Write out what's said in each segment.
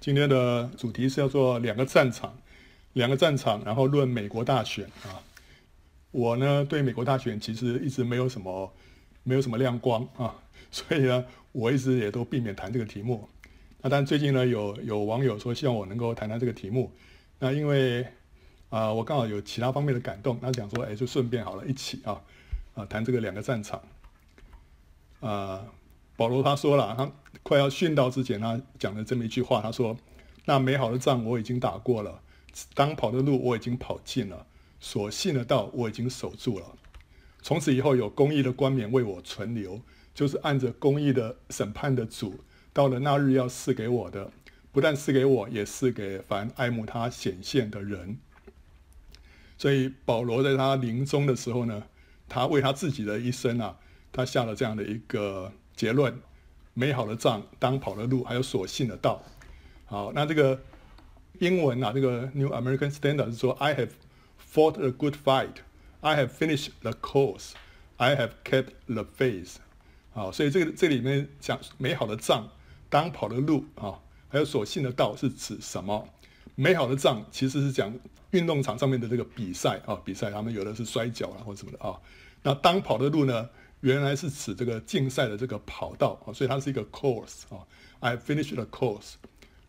今天的主题是叫做两个战场，两个战场，然后论美国大选啊。我呢对美国大选其实一直没有什么没有什么亮光啊，所以呢我一直也都避免谈这个题目。那但最近呢有有网友说希望我能够谈谈这个题目，那因为啊、我刚好有其他方面的感动，那想说哎就顺便好了，一起啊啊谈这个两个战场啊。保罗他说了，他快要殉道之前，他讲了这么一句话，他说：“那美好的仗我已经打过了，当跑的路我已经跑尽了，所信的道我已经守住了。从此以后，有公义的冠冕为我存留，就是按着公义的审判的主，到了那日要赐给我的，不但赐给我，也赐给凡爱慕他显现的人。”所以保罗在他临终的时候呢，他为他自己的一生啊，他下了这样的一个。结论：美好的仗当跑的路，还有所信的道。好，那这个英文啊，这个 New American Standard 是说：“I have fought a good fight, I have finished the course, I have kept the faith。”好，所以这个这里面讲美好的仗当跑的路啊，还有所信的道是指什么？美好的仗其实是讲运动场上面的这个比赛啊，比赛他们有的是摔跤啊或什么的啊。那当跑的路呢？原来是指这个竞赛的这个跑道啊，所以它是一个 course 啊。I finished the course。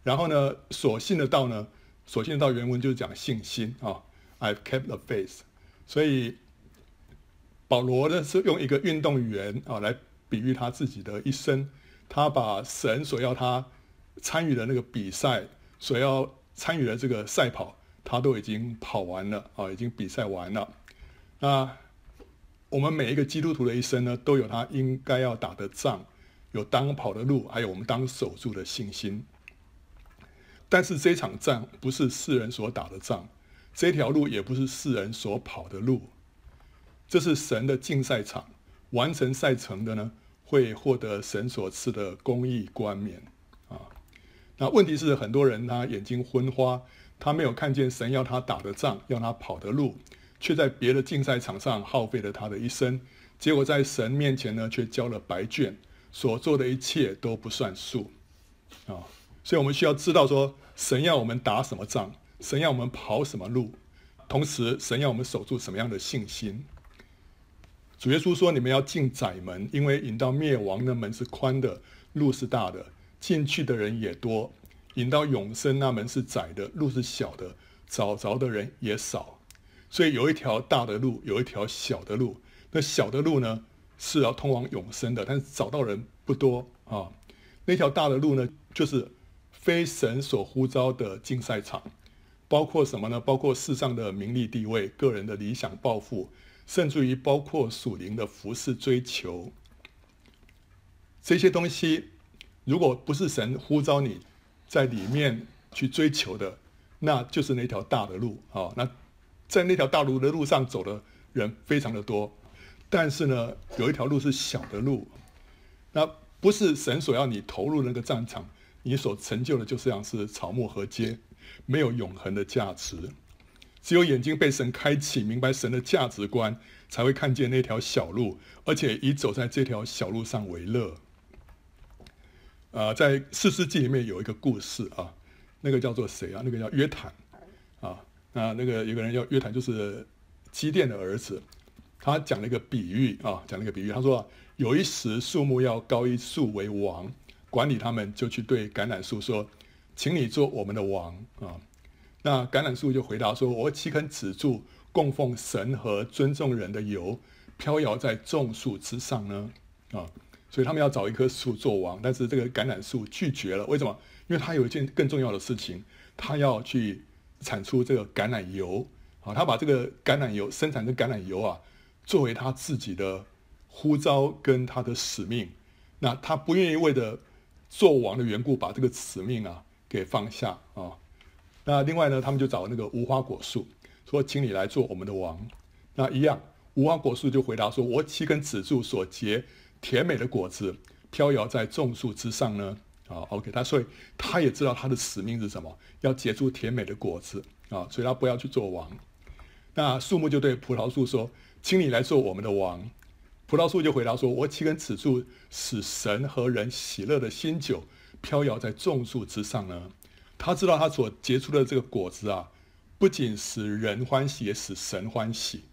然后呢，所信的道呢，所信的道原文就是讲信心啊。I've kept the faith。所以保罗呢是用一个运动员啊来比喻他自己的一生，他把神所要他参与的那个比赛，所要参与的这个赛跑，他都已经跑完了啊，已经比赛完了。那我们每一个基督徒的一生呢，都有他应该要打的仗，有当跑的路，还有我们当守住的信心。但是这场仗不是世人所打的仗，这条路也不是世人所跑的路，这是神的竞赛场。完成赛程的呢，会获得神所赐的公义冠冕啊。那问题是，很多人他眼睛昏花，他没有看见神要他打的仗，要他跑的路。却在别的竞赛场上耗费了他的一生，结果在神面前呢，却交了白卷，所做的一切都不算数啊！所以我们需要知道说，神要我们打什么仗，神要我们跑什么路，同时神要我们守住什么样的信心。主耶稣说：“你们要进窄门，因为引到灭亡的门是宽的，路是大的，进去的人也多；引到永生那门是窄的，路是小的，找着的人也少。”所以有一条大的路，有一条小的路。那小的路呢，是要通往永生的，但是找到人不多啊。那条大的路呢，就是非神所呼召的竞赛场，包括什么呢？包括世上的名利地位、个人的理想抱负，甚至于包括属灵的服饰追求。这些东西，如果不是神呼召你在里面去追求的，那就是那条大的路啊。那在那条大路的路上走的人非常的多，但是呢，有一条路是小的路，那不是神所要你投入那个战场，你所成就的就像是草木禾秸，没有永恒的价值。只有眼睛被神开启，明白神的价值观，才会看见那条小路，而且以走在这条小路上为乐。啊、呃，在四世纪里面有一个故事啊，那个叫做谁啊？那个叫约坦啊。啊，那个有个人叫约谈，就是基甸的儿子。他讲了一个比喻啊，讲了一个比喻。他说，有一时树木要高一树为王，管理他们就去对橄榄树说：“请你做我们的王啊。”那橄榄树就回答说：“我岂肯止住供奉神和尊重人的油，飘摇在众树之上呢？”啊，所以他们要找一棵树做王，但是这个橄榄树拒绝了。为什么？因为他有一件更重要的事情，他要去。产出这个橄榄油，啊，他把这个橄榄油生产的橄榄油啊，作为他自己的呼召跟他的使命。那他不愿意为了做王的缘故，把这个使命啊给放下啊。那另外呢，他们就找那个无花果树，说，请你来做我们的王。那一样，无花果树就回答说，我岂肯止住所结甜美的果子，飘摇在众树之上呢？啊，OK，他所以他也知道他的使命是什么，要结出甜美的果子啊，所以他不要去做王。那树木就对葡萄树说：“请你来做我们的王。”葡萄树就回答说：“我岂肯止住使神和人喜乐的新酒，飘摇在众树之上呢？”他知道他所结出的这个果子啊，不仅使人欢喜，也使神欢喜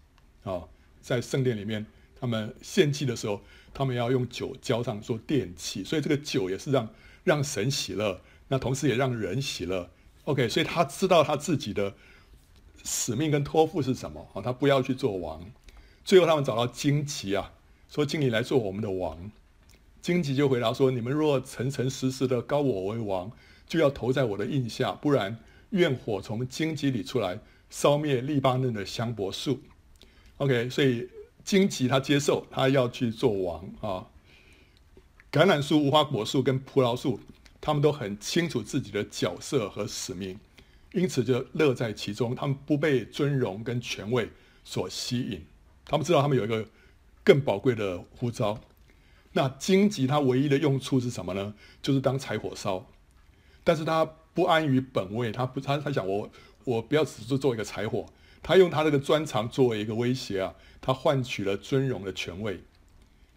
啊、在圣殿里面，他们献祭的时候，他们要用酒浇上做奠祭，所以这个酒也是让让神喜乐，那同时也让人喜乐。OK，所以他知道他自己的使命跟托付是什么啊、他不要去做王。最后他们找到荆棘啊，说：“请你来做我们的王。”荆棘就回答说：“你们若诚诚实实的高我为王，就要投在我的印下，不然愿火从荆棘里出来，烧灭利巴嫩的香柏树。” OK，所以荆棘他接受，他要去做王啊。橄榄树、无花果树跟葡萄树，他们都很清楚自己的角色和使命，因此就乐在其中。他们不被尊荣跟权位所吸引，他们知道他们有一个更宝贵的呼召。那荆棘它唯一的用处是什么呢？就是当柴火烧。但是他不安于本位，他不他他想我我不要只是做一个柴火，他用他那个专长作为一个威胁啊，他换取了尊荣的权位。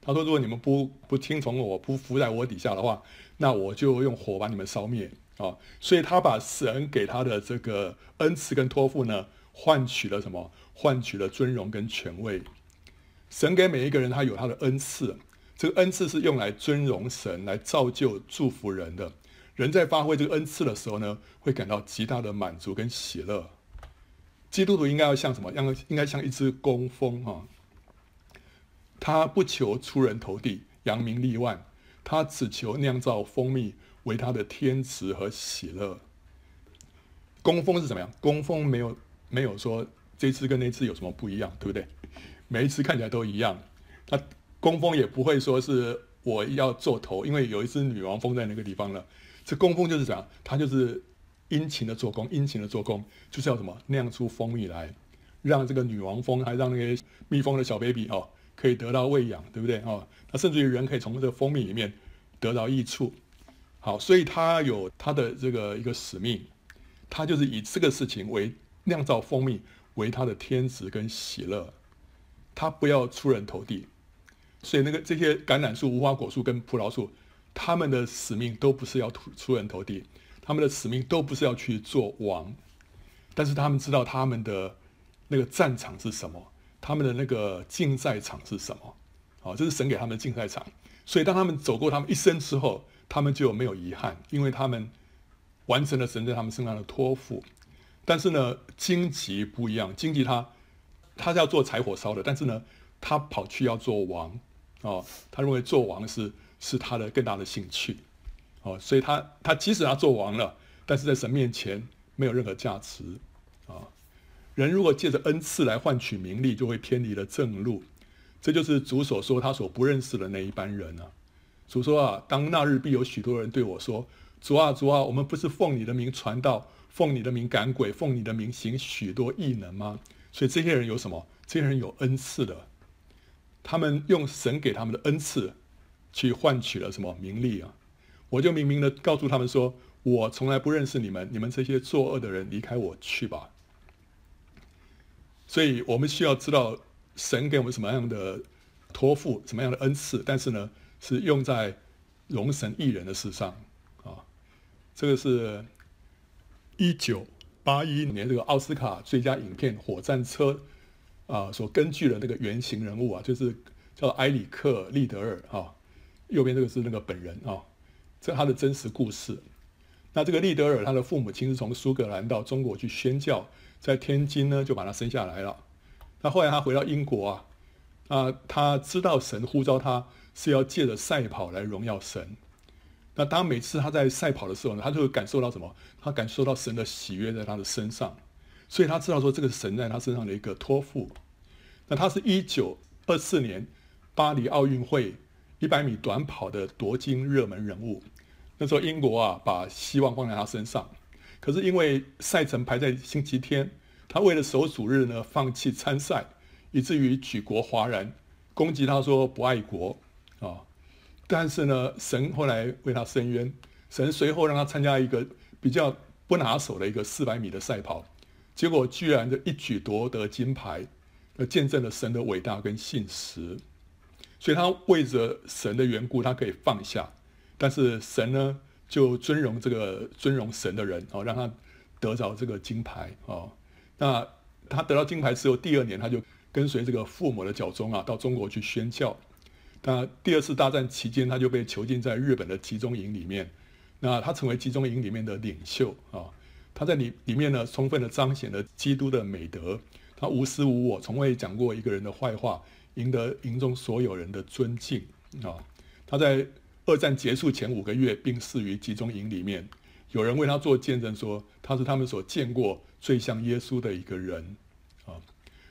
他说：如果你们不不听从我，不伏在我底下的话，那我就用火把你们烧灭啊！所以他把神给他的这个恩赐跟托付呢，换取了什么？换取了尊荣跟权位。神给每一个人他有他的恩赐。这个恩赐是用来尊荣神、来造就、祝福人的。人在发挥这个恩赐的时候呢，会感到极大的满足跟喜乐。基督徒应该要像什么？应该应该像一只工蜂啊，他不求出人头地、扬名立万，他只求酿造蜂蜜为他的天职和喜乐。工蜂是怎么样？工蜂没有没有说这次跟那次有什么不一样，对不对？每一次看起来都一样。那。工蜂也不会说是我要做头，因为有一只女王蜂在那个地方了。这工蜂就是这样，它就是殷勤的做工，殷勤的做工，就是要什么酿出蜂蜜来，让这个女王蜂还让那些蜜蜂的小 baby 哦可以得到喂养，对不对哦？那甚至于人可以从这个蜂蜜里面得到益处。好，所以他有他的这个一个使命，他就是以这个事情为酿造蜂蜜为他的天职跟喜乐，他不要出人头地。所以那个这些橄榄树、无花果树跟葡萄树，他们的使命都不是要出出人头地，他们的使命都不是要去做王，但是他们知道他们的那个战场是什么，他们的那个竞赛场是什么，好，这是神给他们的竞赛场。所以当他们走过他们一生之后，他们就没有遗憾，因为他们完成了神在他们身上的托付。但是呢，荆棘不一样，荆棘他他是要做柴火烧的，但是呢，他跑去要做王。哦，他认为做王是是他的更大的兴趣，哦，所以他他即使他做王了，但是在神面前没有任何价值，人如果借着恩赐来换取名利，就会偏离了正路，这就是主所说他所不认识的那一班人啊。主说啊，当那日必有许多人对我说：主啊，主啊，我们不是奉你的名传道，奉你的名赶鬼，奉你的名行许多异能吗？所以这些人有什么？这些人有恩赐的。他们用神给他们的恩赐，去换取了什么名利啊？我就明明的告诉他们说：“我从来不认识你们，你们这些作恶的人，离开我去吧。”所以，我们需要知道神给我们什么样的托付，什么样的恩赐，但是呢，是用在容神益人的事上啊。这个是一九八一年这个奥斯卡最佳影片《火战车》。啊，所根据的那个原型人物啊，就是叫埃里克·利德尔啊，右边这个是那个本人啊，这他的真实故事。那这个利德尔，他的父母亲是从苏格兰到中国去宣教，在天津呢就把他生下来了。那后来他回到英国啊，啊，他知道神呼召他是要借着赛跑来荣耀神。那当每次他在赛跑的时候呢，他就会感受到什么？他感受到神的喜悦在他的身上。所以他知道说，这个神在他身上的一个托付。那他是一九二四年巴黎奥运会一百米短跑的夺金热门人物。那时候英国啊，把希望放在他身上。可是因为赛程排在星期天，他为了守主日呢，放弃参赛，以至于举国哗然，攻击他说不爱国啊。但是呢，神后来为他伸冤，神随后让他参加一个比较不拿手的一个四百米的赛跑。结果居然就一举夺得金牌，呃，见证了神的伟大跟信实。所以他为着神的缘故，他可以放下，但是神呢，就尊荣这个尊荣神的人哦，让他得着这个金牌哦。那他得到金牌之后，第二年他就跟随这个父母的脚踪啊，到中国去宣教。那第二次大战期间，他就被囚禁在日本的集中营里面。那他成为集中营里面的领袖啊。他在里里面呢，充分的彰显了基督的美德。他无私无我，从未讲过一个人的坏话，赢得营中所有人的尊敬啊。他在二战结束前五个月病逝于集中营里面，有人为他做见证说，他是他们所见过最像耶稣的一个人啊。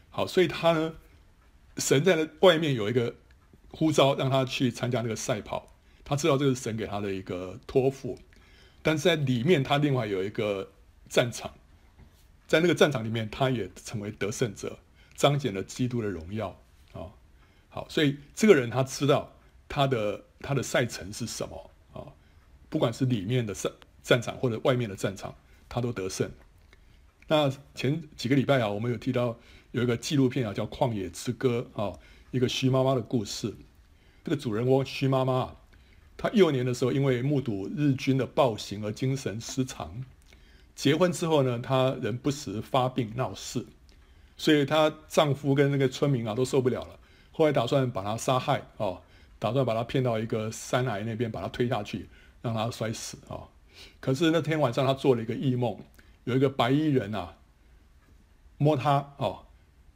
好，所以他呢，神在外面有一个呼召，让他去参加那个赛跑，他知道这是神给他的一个托付，但是在里面他另外有一个战场，在那个战场里面，他也成为得胜者，彰显了基督的荣耀啊。好，所以这个人他知道他的他的赛程是什么啊，不管是里面的战战场或者外面的战场，他都得胜。那前几个礼拜啊，我们有提到有一个纪录片啊，叫《旷野之歌》啊，一个徐妈妈的故事。这个主人翁徐妈妈，她幼年的时候因为目睹日军的暴行而精神失常。结婚之后呢，她仍不时发病闹事，所以她丈夫跟那个村民啊都受不了了，后来打算把她杀害啊，打算把他骗到一个山崖那边，把他推下去，让他摔死啊。可是那天晚上他做了一个异梦。有一个白衣人啊，摸他哦，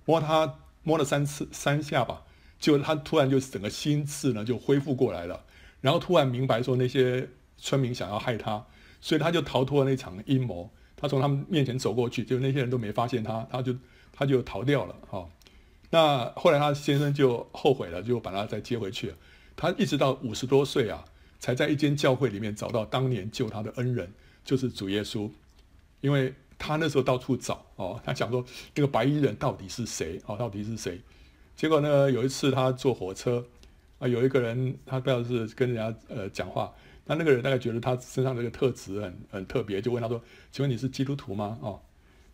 摸他摸了三次三下吧，就他突然就整个心智呢就恢复过来了，然后突然明白说那些村民想要害他，所以他就逃脱了那场阴谋。他从他们面前走过去，就那些人都没发现他，他就他就逃掉了哈、那后来他先生就后悔了，就把他再接回去。他一直到五十多岁啊，才在一间教会里面找到当年救他的恩人，就是主耶稣。因为他那时候到处找哦，他想说这个白衣人到底是谁哦？到底是谁？结果呢，有一次他坐火车啊，有一个人他不知道是跟人家呃讲话，那那个人大概觉得他身上这个特质很很特别，就问他说：“请问你是基督徒吗？”哦，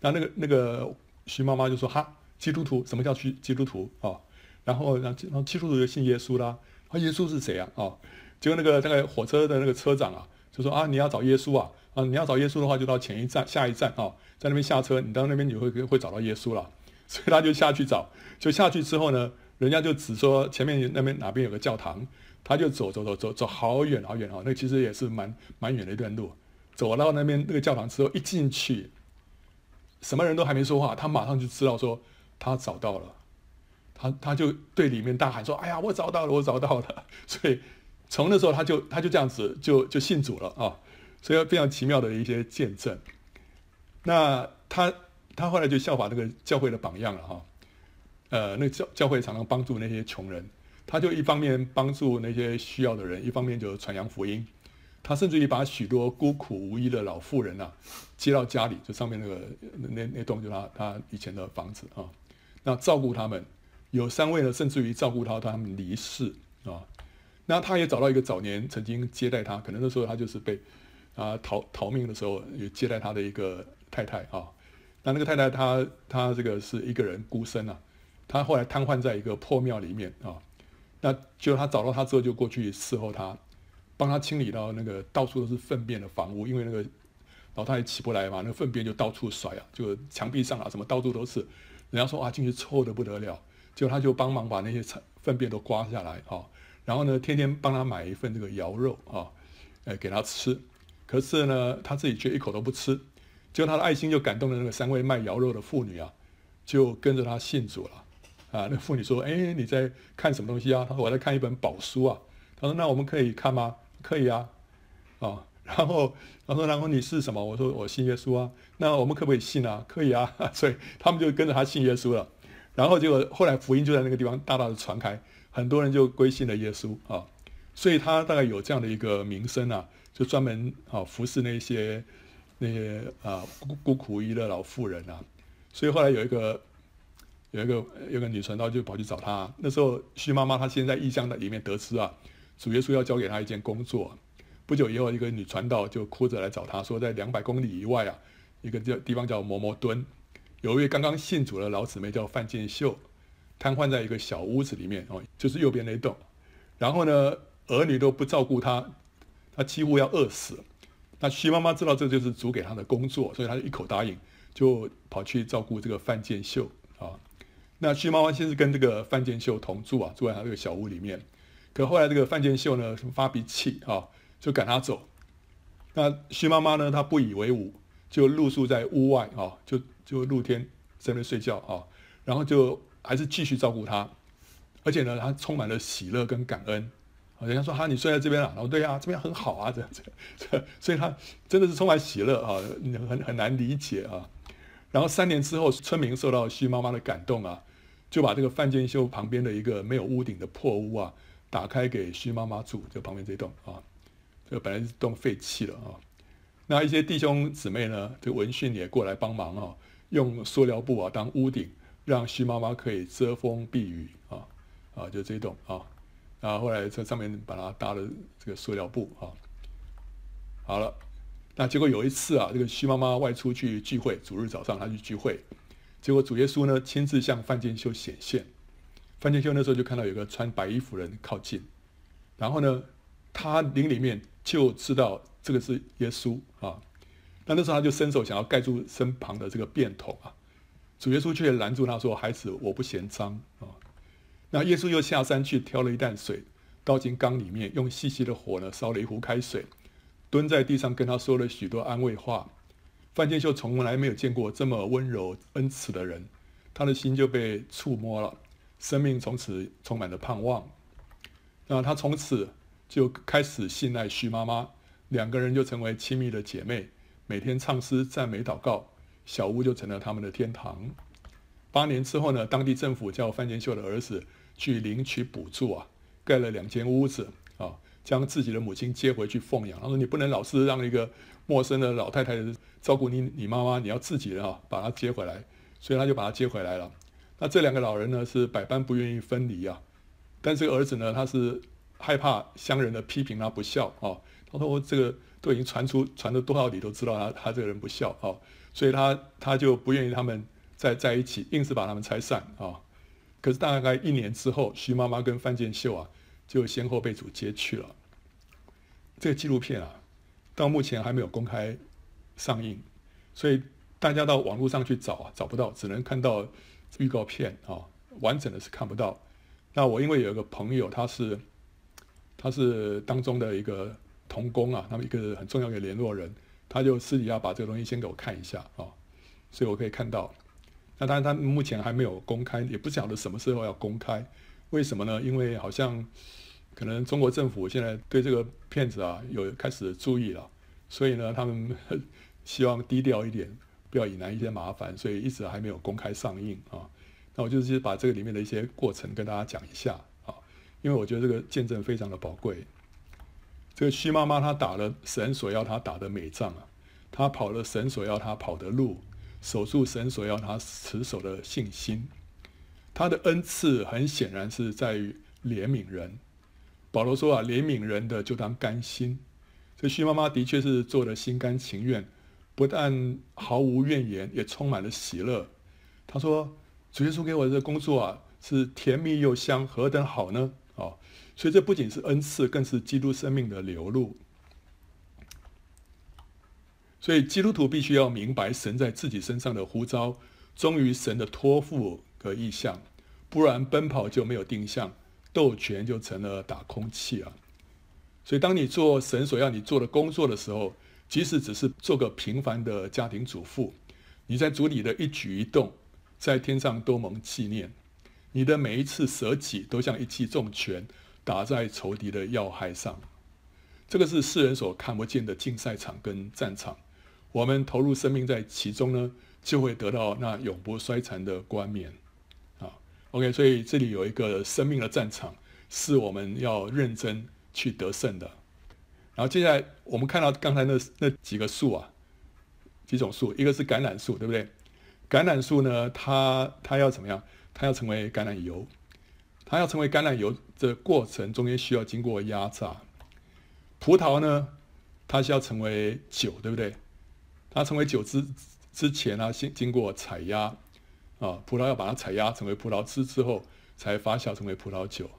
那那个那个徐妈妈就说：“哈，基督徒？什么叫基基督徒？哦，然后然后基督徒就信耶稣啦。啊，耶稣是谁啊？哦，结果那个那个火车的那个车长啊，就说：啊，你要找耶稣啊。”啊，你要找耶稣的话，就到前一站、下一站啊、哦，在那边下车。你到那边你会会找到耶稣了，所以他就下去找。就下去之后呢，人家就只说前面那边哪边有个教堂，他就走走走走走好远好远啊、那其实也是蛮蛮远的一段路。走到那边那个教堂之后，一进去，什么人都还没说话，他马上就知道说他找到了。他他就对里面大喊说：“哎呀，我找到了，我找到了！” 所以从那时候他就他就这样子就就信主了啊。所以非常奇妙的一些见证。那他他后来就效法那个教会的榜样了哈。呃，那教教会常常帮助那些穷人，他就一方面帮助那些需要的人，一方面就传扬福音。他甚至于把许多孤苦无依的老妇人啊接到家里，就上面那个那那栋就他他以前的房子啊，那照顾他们。有三位呢，甚至于照顾他到他们离世啊。那他也找到一个早年曾经接待他，可能那时候他就是被。啊，逃逃命的时候，有接待他的一个太太啊。那那个太太她，她这个是一个人孤身啊。她后来瘫痪在一个破庙里面啊。那就他找到他之后，就过去伺候他，帮他清理到那个到处都是粪便的房屋，因为那个老太太起不来嘛，那粪便就到处甩啊，就墙壁上啊什么到处都是。人家说啊，进去臭得不得了。就他就帮忙把那些粪便都刮下来啊。然后呢，天天帮他买一份这个羊肉啊，呃，给他吃。可是呢，他自己却一口都不吃，就他的爱心就感动了那个三位卖羊肉的妇女啊，就跟着他信主了。啊，那妇女说：“哎，你在看什么东西啊？”他说：“我在看一本宝书啊。”他说：“那我们可以看吗？”“可以啊。”啊，然后他说：“然后你是什么？”我说：“我信耶稣啊。”“那我们可不可以信啊？”“可以啊。”所以他们就跟着他信耶稣了。然后结果后来福音就在那个地方大大的传开，很多人就归信了耶稣啊。所以他大概有这样的一个名声啊。就专门啊服侍那些那些啊孤孤苦无依的老妇人啊，所以后来有一个有一个有个女传道就跑去找他。那时候徐妈妈她先在异乡的里面得知啊，主耶稣要交给她一件工作。不久以后，一个女传道就哭着来找他说，在两百公里以外啊，一个叫地方叫摩摩敦，有一位刚刚信主的老姊妹叫范建秀，瘫痪在一个小屋子里面哦，就是右边那栋。然后呢，儿女都不照顾她。她几乎要饿死，那徐妈妈知道这就是主给她的工作，所以她就一口答应，就跑去照顾这个范建秀啊。那徐妈妈先是跟这个范建秀同住啊，住在他这个小屋里面。可后来这个范建秀呢，发脾气啊，就赶她走。那徐妈妈呢，她不以为忤，就露宿在屋外啊，就就露天在那睡觉啊，然后就还是继续照顾他，而且呢，他充满了喜乐跟感恩。人家说哈，你睡在这边了，然后对呀，这边很好啊，这样子，所以他真的是充满喜乐啊，很很难理解啊。然后三年之后，村民受到徐妈妈的感动啊，就把这个范建秀旁边的一个没有屋顶的破屋啊，打开给徐妈妈住，就旁边这栋啊，这个本来是栋废弃了啊。那一些弟兄姊妹呢，这个闻讯也过来帮忙啊，用塑料布啊当屋顶，让徐妈妈可以遮风避雨啊啊，就这栋啊。然后来在上面把它搭了这个塑料布啊，好了，那结果有一次啊，这个徐妈妈外出去聚会，主日早上她去聚会，结果主耶稣呢亲自向范建修显现，范建修那时候就看到有个穿白衣服人靠近，然后呢，他灵里面就知道这个是耶稣啊，那那时候他就伸手想要盖住身旁的这个便桶啊，主耶稣却拦住他说：“孩子，我不嫌脏啊。”那耶稣又下山去挑了一担水，倒进缸里面，用细细的火呢烧了一壶开水，蹲在地上跟他说了许多安慰话。范建秀从来没有见过这么温柔恩慈的人，他的心就被触摸了，生命从此充满了盼望。那他从此就开始信赖徐妈妈，两个人就成为亲密的姐妹，每天唱诗赞美祷告，小屋就成了他们的天堂。八年之后呢，当地政府叫范建秀的儿子。去领取补助啊，盖了两间屋子啊，将自己的母亲接回去奉养。他说：“你不能老是让一个陌生的老太太照顾你，你妈妈，你要自己啊，把她接回来。”所以他就把她接回来了。那这两个老人呢，是百般不愿意分离啊。但这个儿子呢，他是害怕乡人的批评他不孝啊。他说：“我这个都已经传出传了多少里，都知道他他这个人不孝啊。”所以他他就不愿意他们再在一起，硬是把他们拆散啊。可是大概一年之后，徐妈妈跟范建秀啊，就先后被主接去了。这个纪录片啊，到目前还没有公开上映，所以大家到网络上去找啊，找不到，只能看到预告片啊，完整的是看不到。那我因为有一个朋友，他是他是当中的一个同工啊，他们一个很重要的联络人，他就私底下把这个东西先给我看一下啊，所以我可以看到。那当然，他目前还没有公开，也不晓得什么时候要公开。为什么呢？因为好像可能中国政府现在对这个片子啊有开始注意了，所以呢，他们希望低调一点，不要引来一些麻烦，所以一直还没有公开上映啊。那我就是把这个里面的一些过程跟大家讲一下啊，因为我觉得这个见证非常的宝贵。这个须妈妈她打了神所要她打的美仗啊，她跑了神所要她跑的路。守住神所要他持守的信心，他的恩赐很显然是在于怜悯人。保罗说啊，怜悯人的就当甘心。这须妈妈的确是做的心甘情愿，不但毫无怨言，也充满了喜乐。他说：“主耶稣给我的工作啊，是甜蜜又香，何等好呢？”哦，所以这不仅是恩赐，更是基督生命的流露。所以基督徒必须要明白神在自己身上的呼召，忠于神的托付和意向，不然奔跑就没有定向，斗拳就成了打空气啊。所以当你做神所要你做的工作的时候，即使只是做个平凡的家庭主妇，你在主里的一举一动，在天上都蒙纪念。你的每一次舍己，都像一记重拳打在仇敌的要害上。这个是世人所看不见的竞赛场跟战场。我们投入生命在其中呢，就会得到那永不衰残的冠冕啊。OK，所以这里有一个生命的战场，是我们要认真去得胜的。然后接下来我们看到刚才那那几个树啊，几种树，一个是橄榄树，对不对？橄榄树呢，它它要怎么样？它要成为橄榄油，它要成为橄榄油的过程中间需要经过压榨。葡萄呢，它是要成为酒，对不对？它成为酒之之前呢，先经过采压，啊，葡萄要把它采压成为葡萄汁之后，才发酵成为葡萄酒。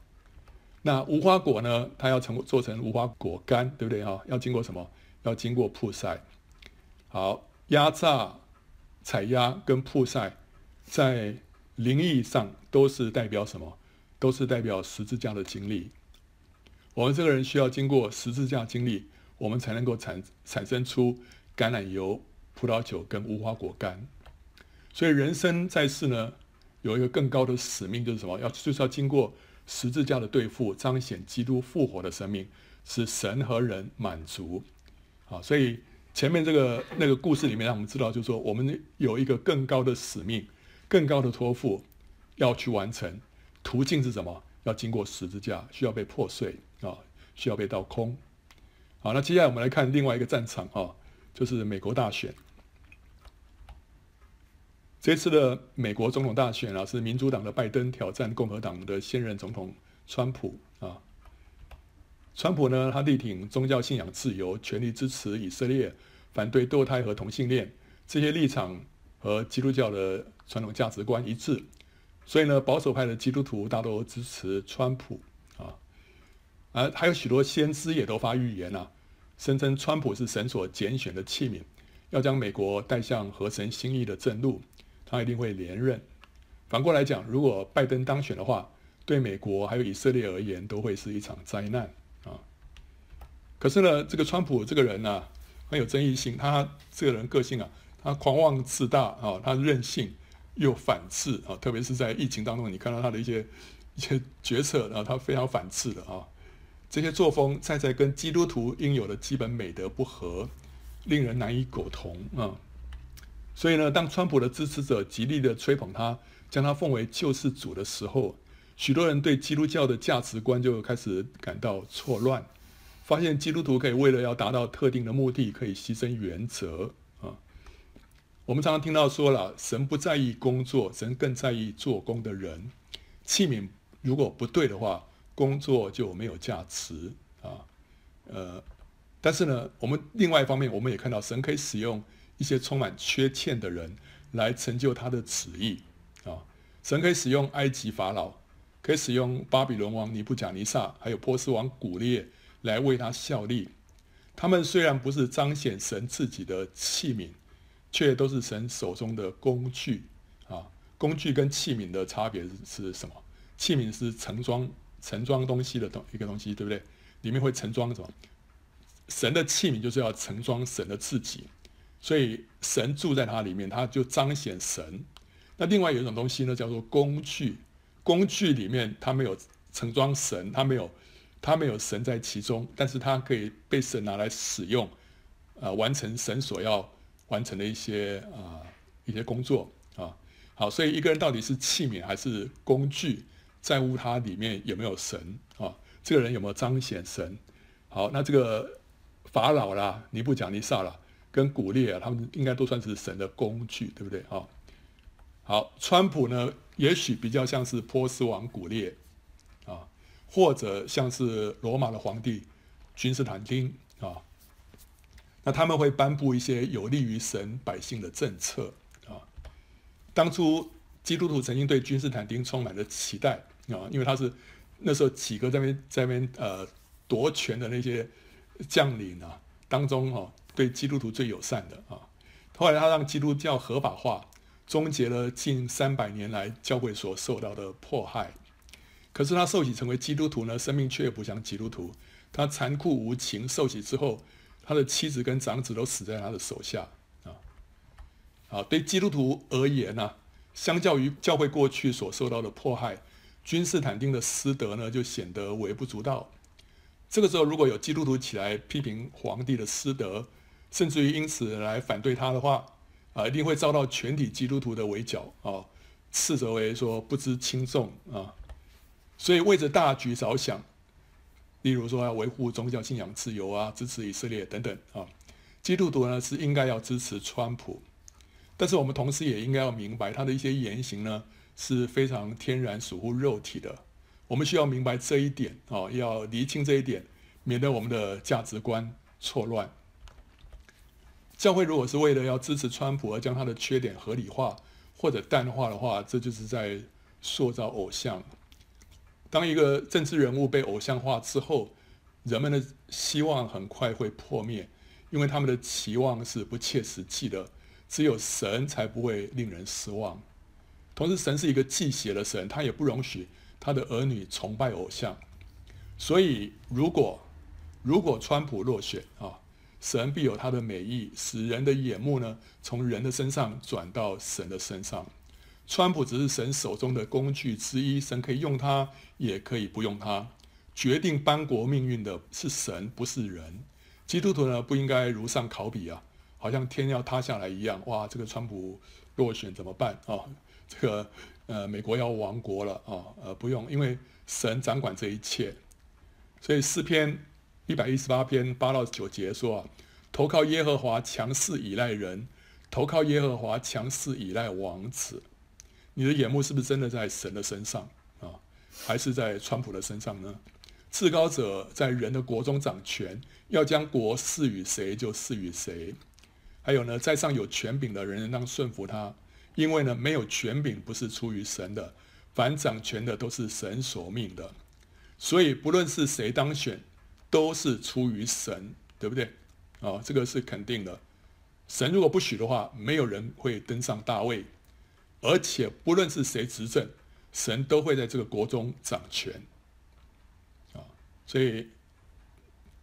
那无花果呢，它要成做成无花果干，对不对啊？要经过什么？要经过曝晒。好，压榨、采压跟曝晒，在灵意上都是代表什么？都是代表十字架的经历。我们这个人需要经过十字架经历，我们才能够产产生出橄榄油、葡萄酒跟无花果干。所以人生在世呢，有一个更高的使命，就是什么？要就是要经过十字架的对付，彰显基督复活的生命，使神和人满足。啊，所以前面这个那个故事里面，让我们知道，就是说我们有一个更高的使命，更高的托付要去完成。途径是什么？要经过十字架，需要被破碎啊，需要被倒空。好，那接下来我们来看另外一个战场啊，就是美国大选。这次的美国总统大选啊，是民主党的拜登挑战共和党的现任总统川普啊。川普呢，他力挺宗教信仰自由，全力支持以色列，反对堕胎和同性恋，这些立场和基督教的传统价值观一致。所以呢，保守派的基督徒大多支持川普啊，而还有许多先知也都发预言啊，声称川普是神所拣选的器皿，要将美国带向合神心意的正路，他一定会连任。反过来讲，如果拜登当选的话，对美国还有以色列而言，都会是一场灾难啊。可是呢，这个川普这个人呢、很有争议性，他这个人个性啊，他狂妄自大啊，他任性。又反刺啊，特别是在疫情当中，你看到他的一些一些决策啊，他非常反刺的啊，这些作风在在跟基督徒应有的基本美德不合，令人难以苟同啊。所以呢，当川普的支持者极力的吹捧他，将他奉为救世主的时候，许多人对基督教的价值观就开始感到错乱，发现基督徒可以为了要达到特定的目的，可以牺牲原则。我们常常听到说了，神不在意工作，神更在意做工的人。器皿如果不对的话，工作就没有价值啊。呃，但是呢，我们另外一方面，我们也看到神可以使用一些充满缺陷的人来成就他的旨意啊。神可以使用埃及法老，可以使用巴比伦王尼布甲尼撒，还有波斯王古列来为他效力。他们虽然不是彰显神自己的器皿。却都是神手中的工具啊！工具跟器皿的差别是是什么？器皿是盛装盛装东西的东一个东西，对不对？里面会盛装什么？神的器皿就是要盛装神的自己，所以神住在它里面，它就彰显神。那另外有一种东西呢，叫做工具。工具里面它没有盛装神，它没有它没有神在其中，但是它可以被神拿来使用，呃，完成神所要。完成了一些啊、一些工作啊，好，所以一个人到底是器皿还是工具，在乎他里面有没有神啊？这个人有没有彰显神？好，那这个法老啦、尼布甲尼撒啦、跟古列啊，他们应该都算是神的工具，对不对啊？好，川普呢，也许比较像是波斯王古列啊，或者像是罗马的皇帝君士坦丁啊。那他们会颁布一些有利于神百姓的政策啊。当初基督徒曾经对君士坦丁充满了期待啊，因为他是那时候几个在那边在边呃夺权的那些将领啊当中哦，对基督徒最友善的啊。后来他让基督教合法化，终结了近三百年来教会所受到的迫害。可是他受洗成为基督徒呢，生命却不像基督徒，他残酷无情，受洗之后。他的妻子跟长子都死在他的手下啊！啊，对基督徒而言呢，相较于教会过去所受到的迫害，君士坦丁的私德呢就显得微不足道。这个时候，如果有基督徒起来批评皇帝的私德，甚至于因此来反对他的话，啊，一定会遭到全体基督徒的围剿啊，斥责为说不知轻重啊！所以为着大局着想。例如说要维护宗教信仰自由啊，支持以色列等等啊，基督徒呢是应该要支持川普，但是我们同时也应该要明白他的一些言行呢是非常天然属乎肉体的，我们需要明白这一点啊，要厘清这一点，免得我们的价值观错乱。教会如果是为了要支持川普而将他的缺点合理化或者淡化的话，这就是在塑造偶像。当一个政治人物被偶像化之后，人们的希望很快会破灭，因为他们的期望是不切实际的，只有神才不会令人失望。同时，神是一个忌邪的神，他也不容许他的儿女崇拜偶像。所以，如果如果川普落选啊，神必有他的美意，使人的眼目呢从人的身上转到神的身上。川普只是神手中的工具之一，神可以用他，也可以不用他。决定邦国命运的是神，不是人。基督徒呢，不应该如丧考妣啊，好像天要塌下来一样。哇，这个川普落选怎么办啊？这个呃，美国要亡国了啊！呃，不用，因为神掌管这一切。所以诗篇一百一十八篇八到九节说啊，投靠耶和华，强势倚赖人；投靠耶和华，强势倚赖王子。你的眼目是不是真的在神的身上啊，还是在川普的身上呢？至高者在人的国中掌权，要将国赐予谁就赐予谁。还有呢，在上有权柄的人人当顺服他，因为呢，没有权柄不是出于神的，凡掌权的都是神所命的。所以不论是谁当选，都是出于神，对不对？啊，这个是肯定的。神如果不许的话，没有人会登上大位。而且不论是谁执政，神都会在这个国中掌权，啊，所以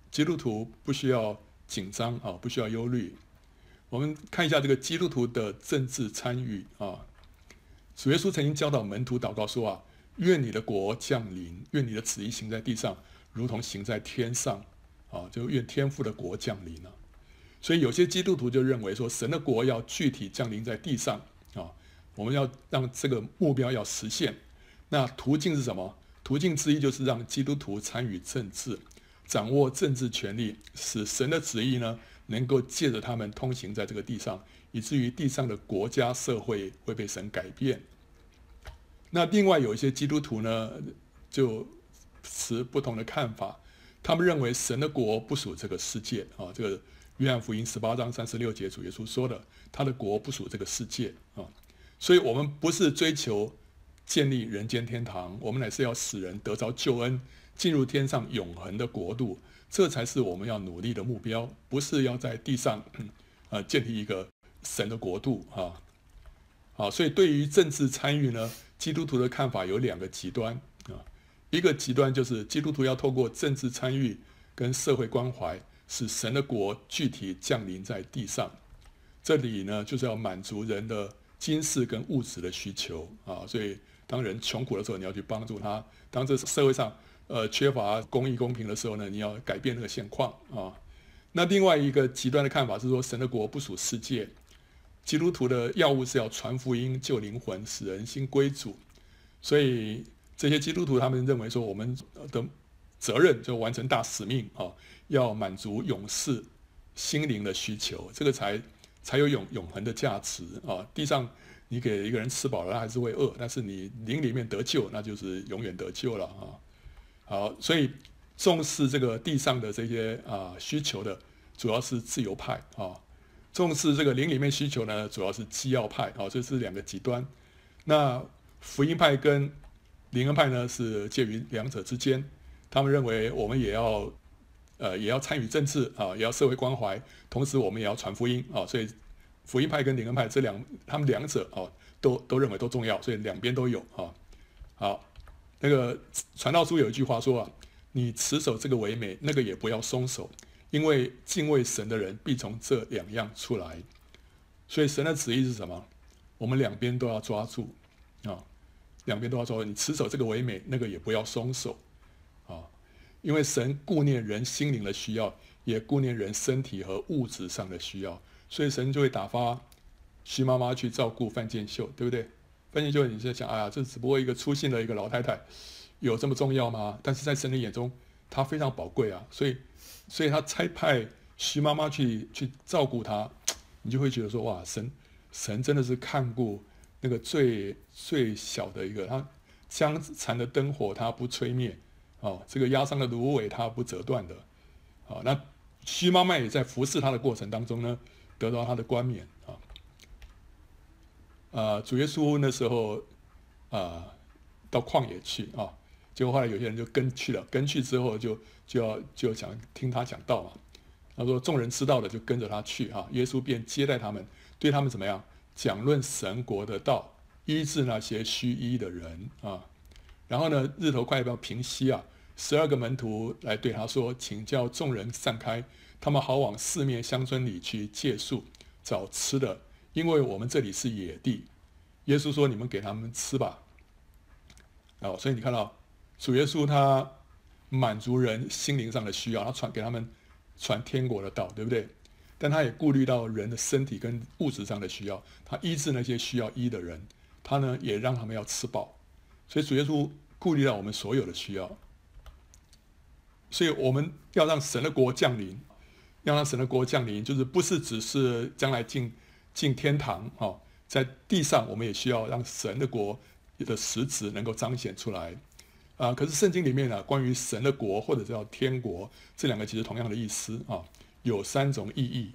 基督徒不需要紧张啊，不需要忧虑。我们看一下这个基督徒的政治参与啊。主耶稣曾经教导门徒祷告说啊：“愿你的国降临，愿你的旨意行在地上，如同行在天上。”啊，就愿天父的国降临了。所以有些基督徒就认为说，神的国要具体降临在地上啊。我们要让这个目标要实现，那途径是什么？途径之一就是让基督徒参与政治，掌握政治权力，使神的旨意呢能够借着他们通行在这个地上，以至于地上的国家社会会被神改变。那另外有一些基督徒呢，就持不同的看法，他们认为神的国不属这个世界啊。这个约翰福音十八章三十六节主耶稣说的，他的国不属这个世界啊。所以，我们不是追求建立人间天堂，我们乃是要使人得着救恩，进入天上永恒的国度，这才是我们要努力的目标，不是要在地上，呃，建立一个神的国度啊。好，所以对于政治参与呢，基督徒的看法有两个极端啊，一个极端就是基督徒要透过政治参与跟社会关怀，使神的国具体降临在地上，这里呢，就是要满足人的。军事跟物质的需求啊，所以当人穷苦的时候，你要去帮助他；当这社会上呃缺乏公义公平的时候呢，你要改变那个现况啊。那另外一个极端的看法是说，神的国不属世界，基督徒的要务是要传福音、救灵魂、使人心归主。所以这些基督徒他们认为说，我们的责任就完成大使命啊，要满足勇士心灵的需求，这个才。才有永永恒的价值啊！地上你给一个人吃饱了，他还是会饿；但是你灵里面得救，那就是永远得救了啊！好，所以重视这个地上的这些啊需求的，主要是自由派啊；重视这个灵里面需求呢，主要是基要派啊。这是两个极端。那福音派跟灵恩派呢，是介于两者之间。他们认为我们也要。呃，也要参与政治啊，也要社会关怀，同时我们也要传福音啊。所以福音派跟灵恩派这两，他们两者啊，都都认为都重要，所以两边都有啊。好，那个传道书有一句话说啊，你持守这个唯美，那个也不要松手，因为敬畏神的人必从这两样出来。所以神的旨意是什么？我们两边都要抓住啊，两边都要抓住。你持守这个唯美，那个也不要松手。因为神顾念人心灵的需要，也顾念人身体和物质上的需要，所以神就会打发徐妈妈去照顾范建秀，对不对？范建秀，你在想，哎呀，这只不过一个粗心的一个老太太，有这么重要吗？但是在神的眼中，她非常宝贵啊，所以，所以他差派徐妈妈去去照顾她，你就会觉得说，哇，神神真的是看顾那个最最小的一个，他将残的灯火他不吹灭。哦，这个压伤的芦苇，它不折断的。好，那徐妈妈也在服侍他的过程当中呢，得到他的冠冕啊。啊，主耶稣那时候啊，到旷野去啊，结果后来有些人就跟去了，跟去之后就就要就想听他讲道嘛。他说众人知道了就跟着他去哈，耶稣便接待他们，对他们怎么样讲论神国的道，医治那些虚医的人啊。然后呢，日头快要平西啊，十二个门徒来对他说：“请叫众人散开，他们好往四面乡村里去借宿找吃的，因为我们这里是野地。”耶稣说：“你们给他们吃吧。”哦，所以你看到主耶稣他满足人心灵上的需要，他传给他们传天国的道，对不对？但他也顾虑到人的身体跟物质上的需要，他医治那些需要医的人，他呢也让他们要吃饱。所以主耶稣顾虑到我们所有的需要，所以我们要让神的国降临，要让神的国降临，就是不是只是将来进进天堂哈，在地上我们也需要让神的国。的实质能够彰显出来，啊，可是圣经里面呢、关于神的国或者叫天国这两个其实同样的意思啊，有三种意义。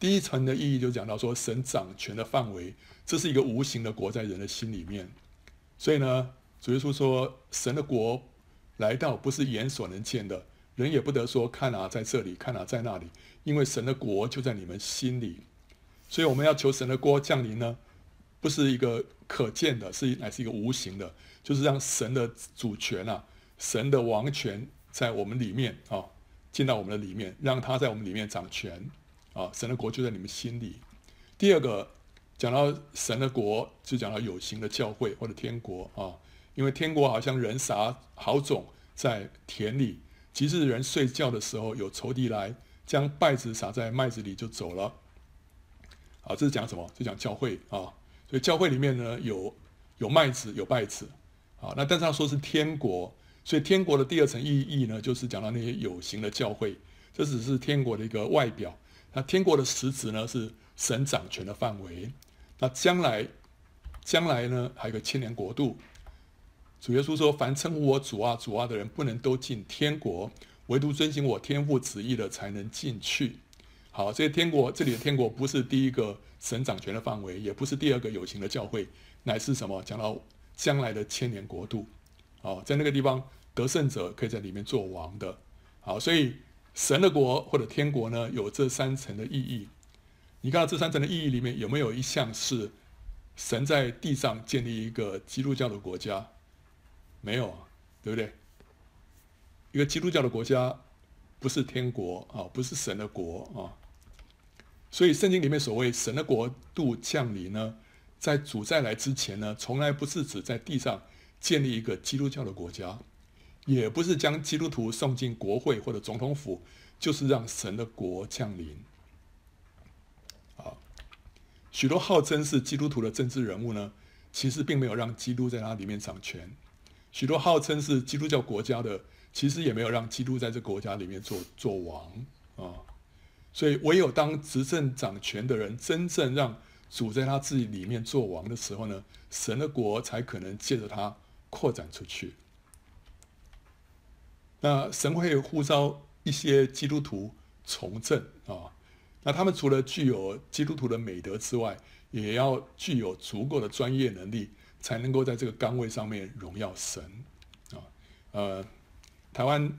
第一层的意义就讲到说神掌权的范围，这是一个无形的国在人的心里面，所以呢，主耶稣说神的国来到不是眼所能见的，人也不得说看啊在这里，看啊在那里，因为神的国就在你们心里，所以我们要求神的国降临呢。不是一个可见的，是乃是一个无形的，就是让神的主权啊，神的王权在我们里面啊，进到我们的里面，让他在我们里面掌权啊，神的国就在你们心里。第二个讲到神的国，就讲到有形的教会或者天国啊，因为天国好像人撒好种在田里，其实人睡觉的时候有仇敌来将稗子撒在麦子里就走了。好，这是讲什么？这讲教会啊。所以教会里面呢，有有麦子有稗子，啊，那但是他说是天国，所以天国的第二层意义呢，就是讲到那些有形的教会，这只是天国的一个外表。那天国的实质呢，是神掌权的范围。那将来将来呢，还有个千年国度。主耶稣说：“凡称呼我主啊主啊的人，不能都进天国，唯独遵行我天父旨意的，才能进去。”好，这些天国，这里的天国不是第一个神掌权的范围，也不是第二个有形的教会，乃是什么？讲到将来的千年国度。好，在那个地方得胜者可以在里面做王的。好，所以神的国或者天国呢，有这三层的意义。你看到这三层的意义里面有没有一项是神在地上建立一个基督教的国家？没有，对不对？一个基督教的国家不是天国啊，不是神的国啊。所以圣经里面所谓神的国度降临呢，在主再来之前呢，从来不是指在地上建立一个基督教的国家，也不是将基督徒送进国会或者总统府，就是让神的国降临。许多号称是基督徒的政治人物呢，其实并没有让基督在他里面掌权；许多号称是基督教国家的，其实也没有让基督在这国家里面做做王啊。所以，唯有当执政掌权的人真正让主在他自己里面做王的时候呢，神的国才可能借着他扩展出去。那神会呼召一些基督徒从政啊，那他们除了具有基督徒的美德之外，也要具有足够的专业能力，才能够在这个岗位上面荣耀神啊。呃，台湾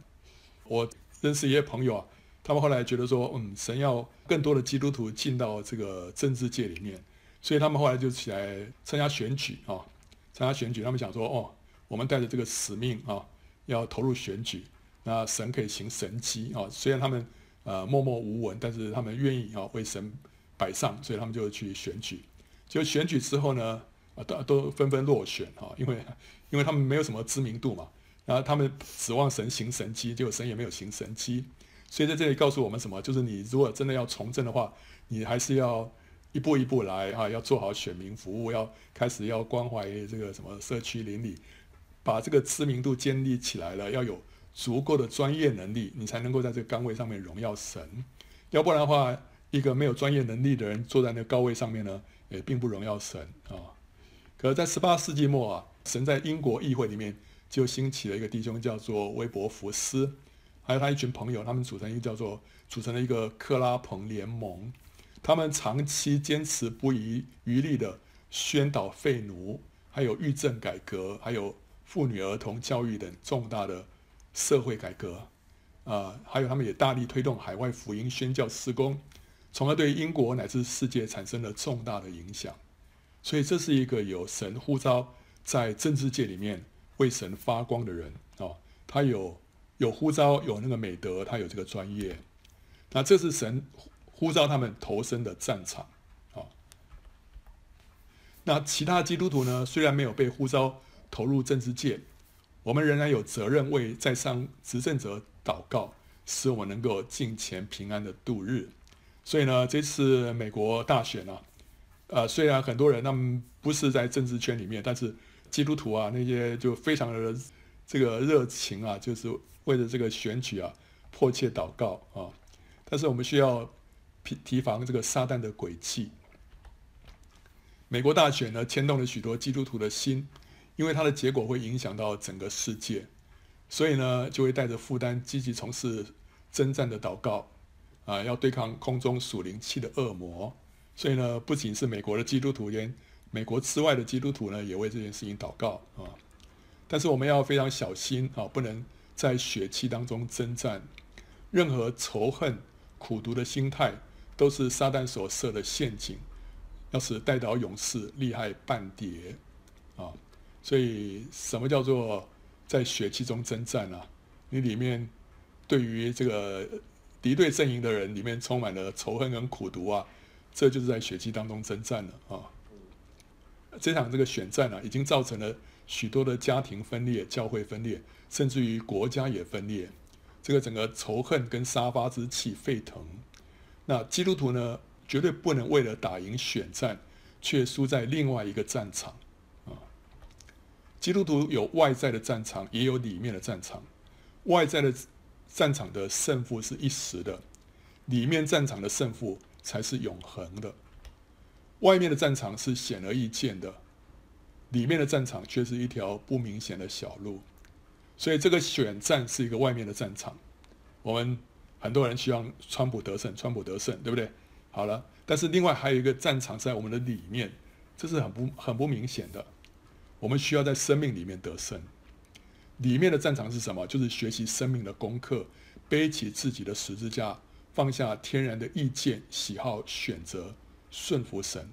我认识一些朋友啊。他们后来觉得说，嗯，神要更多的基督徒进到这个政治界里面，所以他们后来就起来参加选举啊，参加选举。他们想说，哦，我们带着这个使命啊，要投入选举，那神可以行神迹啊。虽然他们呃默默无闻，但是他们愿意啊为神摆上，所以他们就去选举。就选举之后呢，啊都都纷纷落选啊，因为因为他们没有什么知名度嘛，然后他们指望神行神迹，结果神也没有行神迹。所以在这里告诉我们什么？就是你如果真的要从政的话，你还是要一步一步来啊，要做好选民服务，要开始要关怀这个什么社区邻里，把这个知名度建立起来了，要有足够的专业能力，你才能够在这个岗位上面荣耀神。要不然的话，一个没有专业能力的人坐在那个高位上面呢，也并不荣耀神啊。可，在十八世纪末啊，神在英国议会里面就兴起了一个弟兄，叫做威伯福斯。还有他一群朋友，他们组成一个叫做组成了一个克拉彭联盟。他们长期坚持不遗余力的宣导废奴，还有狱政改革，还有妇女儿童教育等重大的社会改革。啊，还有他们也大力推动海外福音宣教事工，从而对英国乃至世界产生了重大的影响。所以这是一个有神呼召在政治界里面为神发光的人哦，他有有呼召，有那个美德，他有这个专业。那这是神呼召他们投身的战场啊。那其他基督徒呢？虽然没有被呼召投入政治界，我们仍然有责任为在上执政者祷告，使我们能够敬虔平安的度日。所以呢，这次美国大选啊，呃，虽然很多人他们不是在政治圈里面，但是基督徒啊那些就非常的这个热情啊，就是为了这个选举啊迫切祷告啊。但是我们需要提提防这个撒旦的诡计。美国大选呢，牵动了许多基督徒的心，因为它的结果会影响到整个世界。所以呢，就会带着负担，积极从事征战的祷告，啊，要对抗空中属灵气的恶魔。所以呢，不仅是美国的基督徒，连美国之外的基督徒呢，也为这件事情祷告啊。但是我们要非常小心啊，不能在血气当中征战。任何仇恨、苦毒的心态，都是撒旦所设的陷阱，要使代祷勇士厉害半跌啊。所以，什么叫做？在血气中征战啊，你里面对于这个敌对阵营的人里面充满了仇恨跟苦毒啊，这就是在血气当中征战了啊。这场这个选战啊，已经造成了许多的家庭分裂、教会分裂，甚至于国家也分裂。这个整个仇恨跟杀伐之气沸腾。那基督徒呢，绝对不能为了打赢选战，却输在另外一个战场。基督徒有外在的战场，也有里面的战场。外在的战场的胜负是一时的，里面战场的胜负才是永恒的。外面的战场是显而易见的，里面的战场却是一条不明显的小路。所以这个选战是一个外面的战场。我们很多人希望川普得胜，川普得胜，对不对？好了，但是另外还有一个战场在我们的里面，这是很不很不明显的。我们需要在生命里面得胜。里面的战场是什么？就是学习生命的功课，背起自己的十字架，放下天然的意见、喜好、选择，顺服神。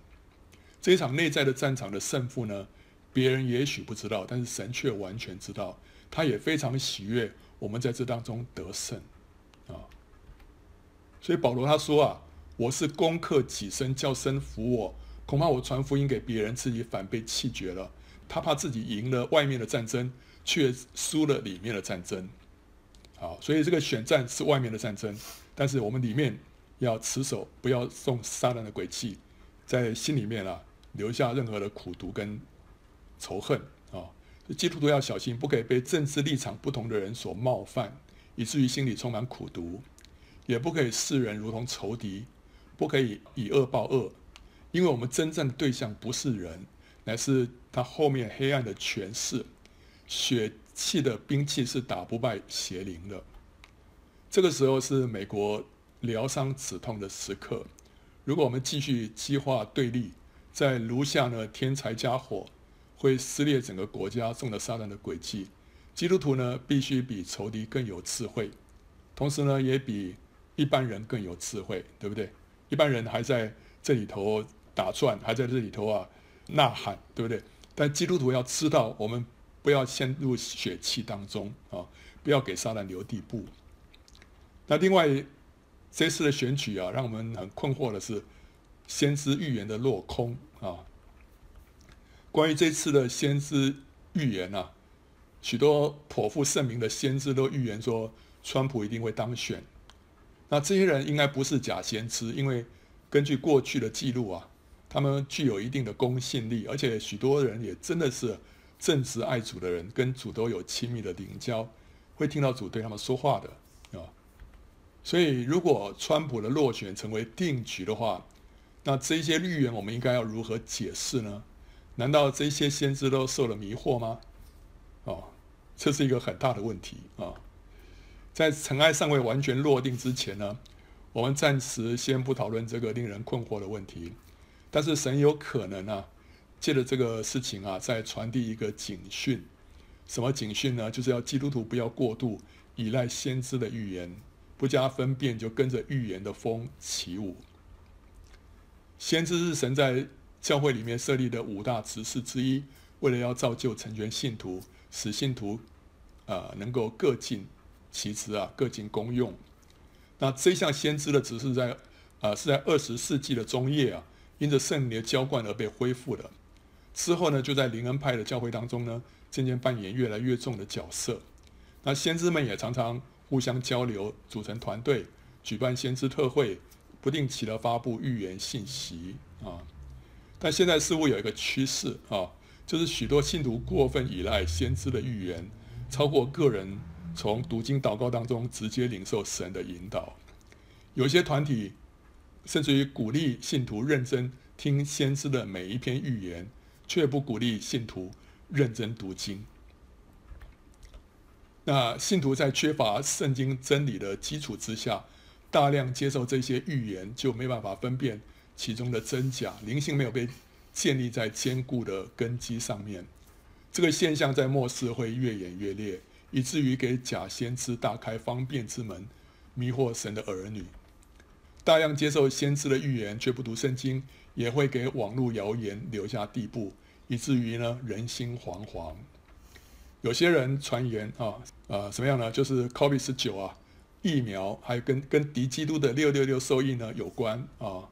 这一场内在的战场的胜负呢，别人也许不知道，但是神却完全知道。他也非常喜悦我们在这当中得胜啊。所以保罗他说啊：“我是攻克己身，叫身服我。恐怕我传福音给别人，自己反被弃绝了。”他怕自己赢了外面的战争，却输了里面的战争。好，所以这个选战是外面的战争，但是我们里面要持守，不要中撒旦的诡计，在心里面啊留下任何的苦毒跟仇恨啊。基督徒要小心，不可以被政治立场不同的人所冒犯，以至于心里充满苦毒；也不可以视人如同仇敌，不可以以恶报恶，因为我们真正的对象不是人。乃是他后面黑暗的权势，血气的兵器是打不败邪灵的。这个时候是美国疗伤止痛的时刻。如果我们继续激化对立，在炉下呢天才加火，会撕裂整个国家，中了撒旦的诡计。基督徒呢必须比仇敌更有智慧，同时呢也比一般人更有智慧，对不对？一般人还在这里头打转，还在这里头啊。呐喊，对不对？但基督徒要知道，我们不要陷入血气当中啊，不要给撒旦留地步。那另外，这次的选举啊，让我们很困惑的是，先知预言的落空啊。关于这次的先知预言啊，许多颇负盛名的先知都预言说，川普一定会当选。那这些人应该不是假先知，因为根据过去的记录啊。他们具有一定的公信力，而且许多人也真的是正直爱主的人，跟主都有亲密的灵交，会听到主对他们说话的啊。所以，如果川普的落选成为定局的话，那这些预言我们应该要如何解释呢？难道这些先知都受了迷惑吗？哦，这是一个很大的问题啊。在尘埃尚未完全落定之前呢，我们暂时先不讨论这个令人困惑的问题。但是神有可能啊，借着这个事情啊，再传递一个警讯。什么警讯呢？就是要基督徒不要过度依赖先知的预言，不加分辨就跟着预言的风起舞。先知是神在教会里面设立的五大职事之一，为了要造就成全信徒，使信徒啊、能够各尽其职啊，各尽功用。那这项先知的职事在啊、是在二十世纪的中叶啊，因着圣灵的浇灌而被恢复的。之后呢，就在灵恩派的教会当中呢，渐渐扮演越来越重的角色。那先知们也常常互相交流，组成团队，举办先知特会，不定期的发布预言信息啊。但现在似乎有一个趋势啊，就是许多信徒过分依赖先知的预言，超过个人从读经祷告当中直接领受神的引导。有些团体甚至于鼓励信徒认真听先知的每一篇预言。却不鼓励信徒认真读经。那信徒在缺乏圣经真理的基础之下，大量接受这些预言，就没办法分辨其中的真假，灵性没有被建立在坚固的根基上面。这个现象在末世会越演越烈，以至于给假先知大开方便之门，迷惑神的儿女。大量接受先知的预言，却不读圣经。也会给网络谣言留下地步，以至于呢人心惶惶。有些人传言啊，呃，什么样呢？就是 COVID 十九啊，疫苗还有跟跟敌基督的六六六兽印呢有关啊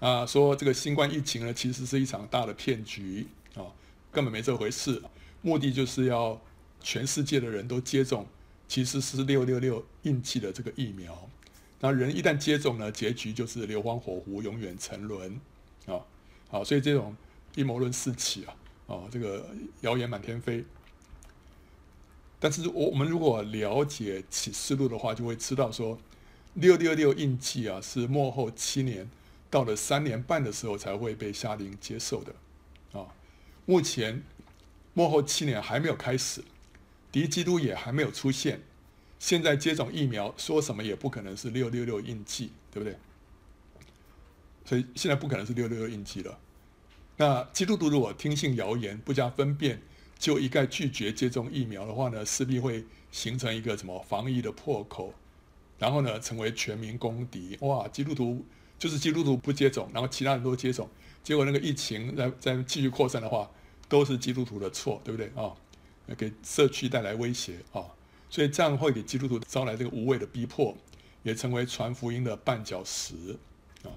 啊，说这个新冠疫情呢其实是一场大的骗局啊，根本没这回事，目的就是要全世界的人都接种，其实是六六六印记的这个疫苗。那人一旦接种呢，结局就是硫磺火湖，永远沉沦。啊，好，所以这种阴谋论四起啊，啊，这个谣言满天飞。但是我我们如果了解启示录的话，就会知道说，六六六印记啊，是末后七年到了三年半的时候才会被下令接受的，啊，目前末后七年还没有开始，敌基督也还没有出现，现在接种疫苗说什么也不可能是六六六印记，对不对？所以现在不可能是六六六印记了。那基督徒如果听信谣言，不加分辨，就一概拒绝接种疫苗的话呢，势必会形成一个什么防疫的破口，然后呢，成为全民公敌。哇，基督徒就是基督徒不接种，然后其他人都接种，结果那个疫情再再继续扩散的话，都是基督徒的错，对不对啊？给社区带来威胁啊，所以这样会给基督徒招来这个无谓的逼迫，也成为传福音的绊脚石啊。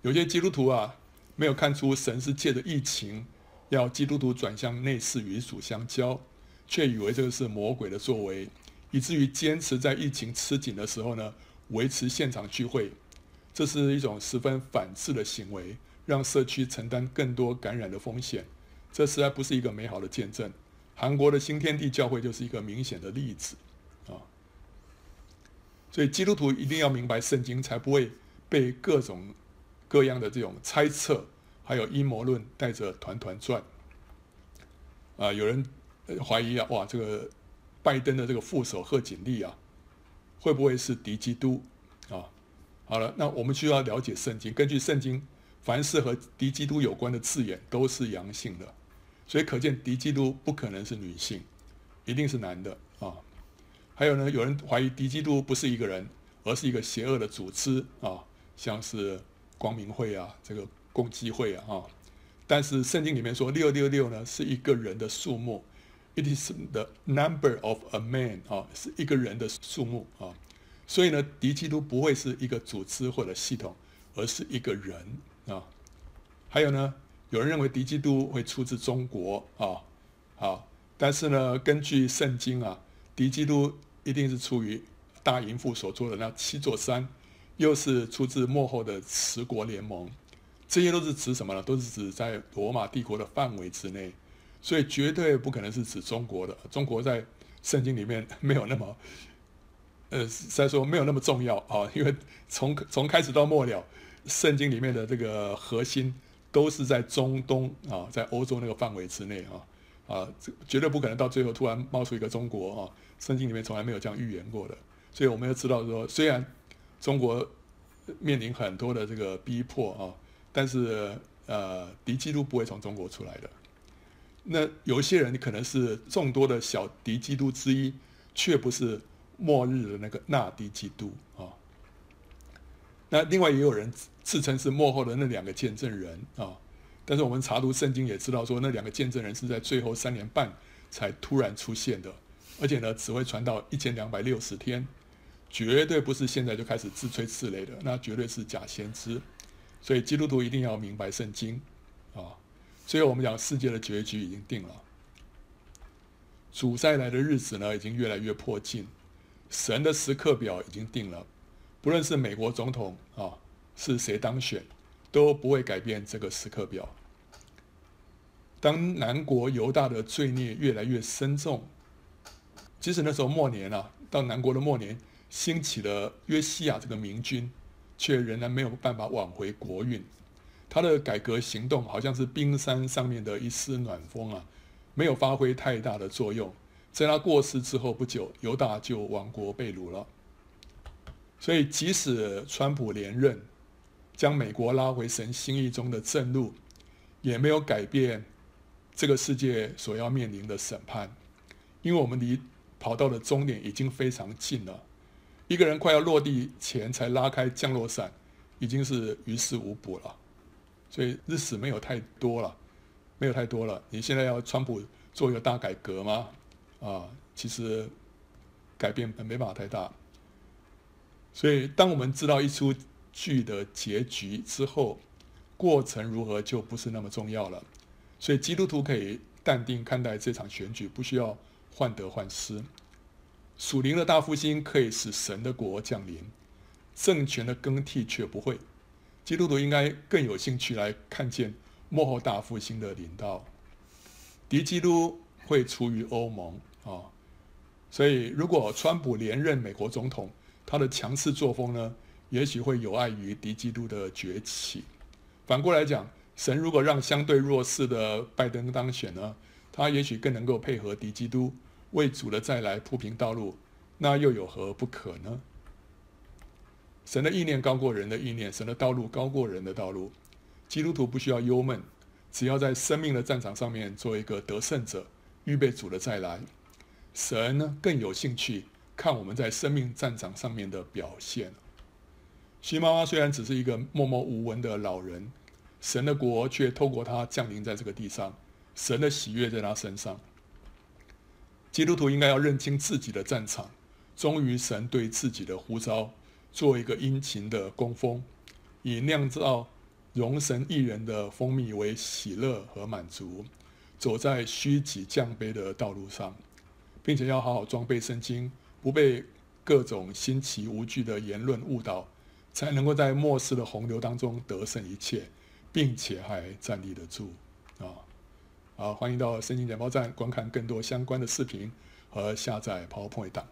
有些基督徒啊，没有看出神是借着疫情要基督徒转向内室与主相交，却以为这个是魔鬼的作为，以至于坚持在疫情吃紧的时候呢，维持现场聚会。这是一种十分反智的行为，让社区承担更多感染的风险。这实在不是一个美好的见证。韩国的新天地教会就是一个明显的例子啊。所以基督徒一定要明白圣经，才不会被各种。各样的这种猜测，还有阴谋论带着团团转。啊，有人怀疑啊，哇，这个拜登的这个副手贺锦丽啊，会不会是敌基督啊？好了，那我们需要了解圣经。根据圣经，凡是和敌基督有关的字眼都是阳性的，所以可见敌基督不可能是女性，一定是男的啊。还有呢，有人怀疑敌基督不是一个人，而是一个邪恶的组织啊，像是。光明会啊，这个共济会啊，哈，但是圣经里面说六六六呢是一个人的数目，it is the number of a man 啊，是一个人的数目啊，所以呢，敌基督不会是一个组织或者系统，而是一个人啊。还有呢，有人认为敌基督会出自中国啊，好，但是呢，根据圣经啊，敌基督一定是出于大淫妇所做的那七座山。又是出自幕后的十国联盟，这些都是指什么呢？都是指在罗马帝国的范围之内，所以绝对不可能是指中国的。中国在圣经里面没有那么，呃，再说没有那么重要啊，因为从从开始到末了，圣经里面的这个核心都是在中东啊，在欧洲那个范围之内啊啊，绝对不可能到最后突然冒出一个中国啊，圣经里面从来没有这样预言过的。所以我们要知道说，虽然。中国面临很多的这个逼迫啊，但是呃，敌基督不会从中国出来的。那有一些人可能是众多的小敌基督之一，却不是末日的那个那敌基督啊。那另外也有人自称是幕后的那两个见证人啊，但是我们查读圣经也知道说，那两个见证人是在最后三年半才突然出现的，而且呢，只会传到一千两百六十天，绝对不是现在就开始自吹自擂的，那绝对是假先知。所以基督徒一定要明白圣经，啊，所以我们讲世界的结局已经定了，主再来的日子呢已经越来越迫近，神的时刻表已经定了，不论是美国总统啊是谁当选，都不会改变这个时刻表。当南国犹大的罪孽越来越深重，即使那时候末年啊，到南国的末年兴起了约西亚这个明君。却仍然没有办法挽回国运，他的改革行动好像是冰山上面的一丝暖风啊，没有发挥太大的作用。在他过世之后不久，犹大就亡国被掳了。所以，即使川普连任，将美国拉回神心意中的正路，也没有改变这个世界所要面临的审判，因为我们离跑道的终点已经非常近了。一个人快要落地前才拉开降落伞，已经是于事无补了。所以日子没有太多了，没有太多了。你现在要川普做一个大改革吗？啊，其实改变没办法太大。所以当我们知道一出剧的结局之后，过程如何就不是那么重要了。所以基督徒可以淡定看待这场选举，不需要患得患失。属灵的大复兴可以使神的国降临，政权的更替却不会。基督徒应该更有兴趣来看见幕后大复兴的领导。敌基督会出于欧盟啊，所以如果川普连任美国总统，他的强势作风呢，也许会有碍于敌基督的崛起。反过来讲，神如果让相对弱势的拜登当选呢，他也许更能够配合敌基督。为主的再来铺平道路，那又有何不可呢？神的意念高过人的意念，神的道路高过人的道路。基督徒不需要忧闷，只要在生命的战场上面做一个得胜者，预备主的再来。神呢，更有兴趣看我们在生命战场上面的表现。徐妈妈虽然只是一个默默无闻的老人，神的国却透过她降临在这个地上，神的喜悦在她身上。基督徒应该要认清自己的战场，忠于神对自己的呼召，做一个殷勤的工蜂，以酿造容神益人的蜂蜜为喜乐和满足，走在虚己降卑的道路上，并且要好好装备圣经，不被各种新奇无据的言论误导，才能够在末世的洪流当中得胜一切，并且还站立得住啊。好，欢迎到圣经简报站观看更多相关的视频和下载 PowerPoint 档。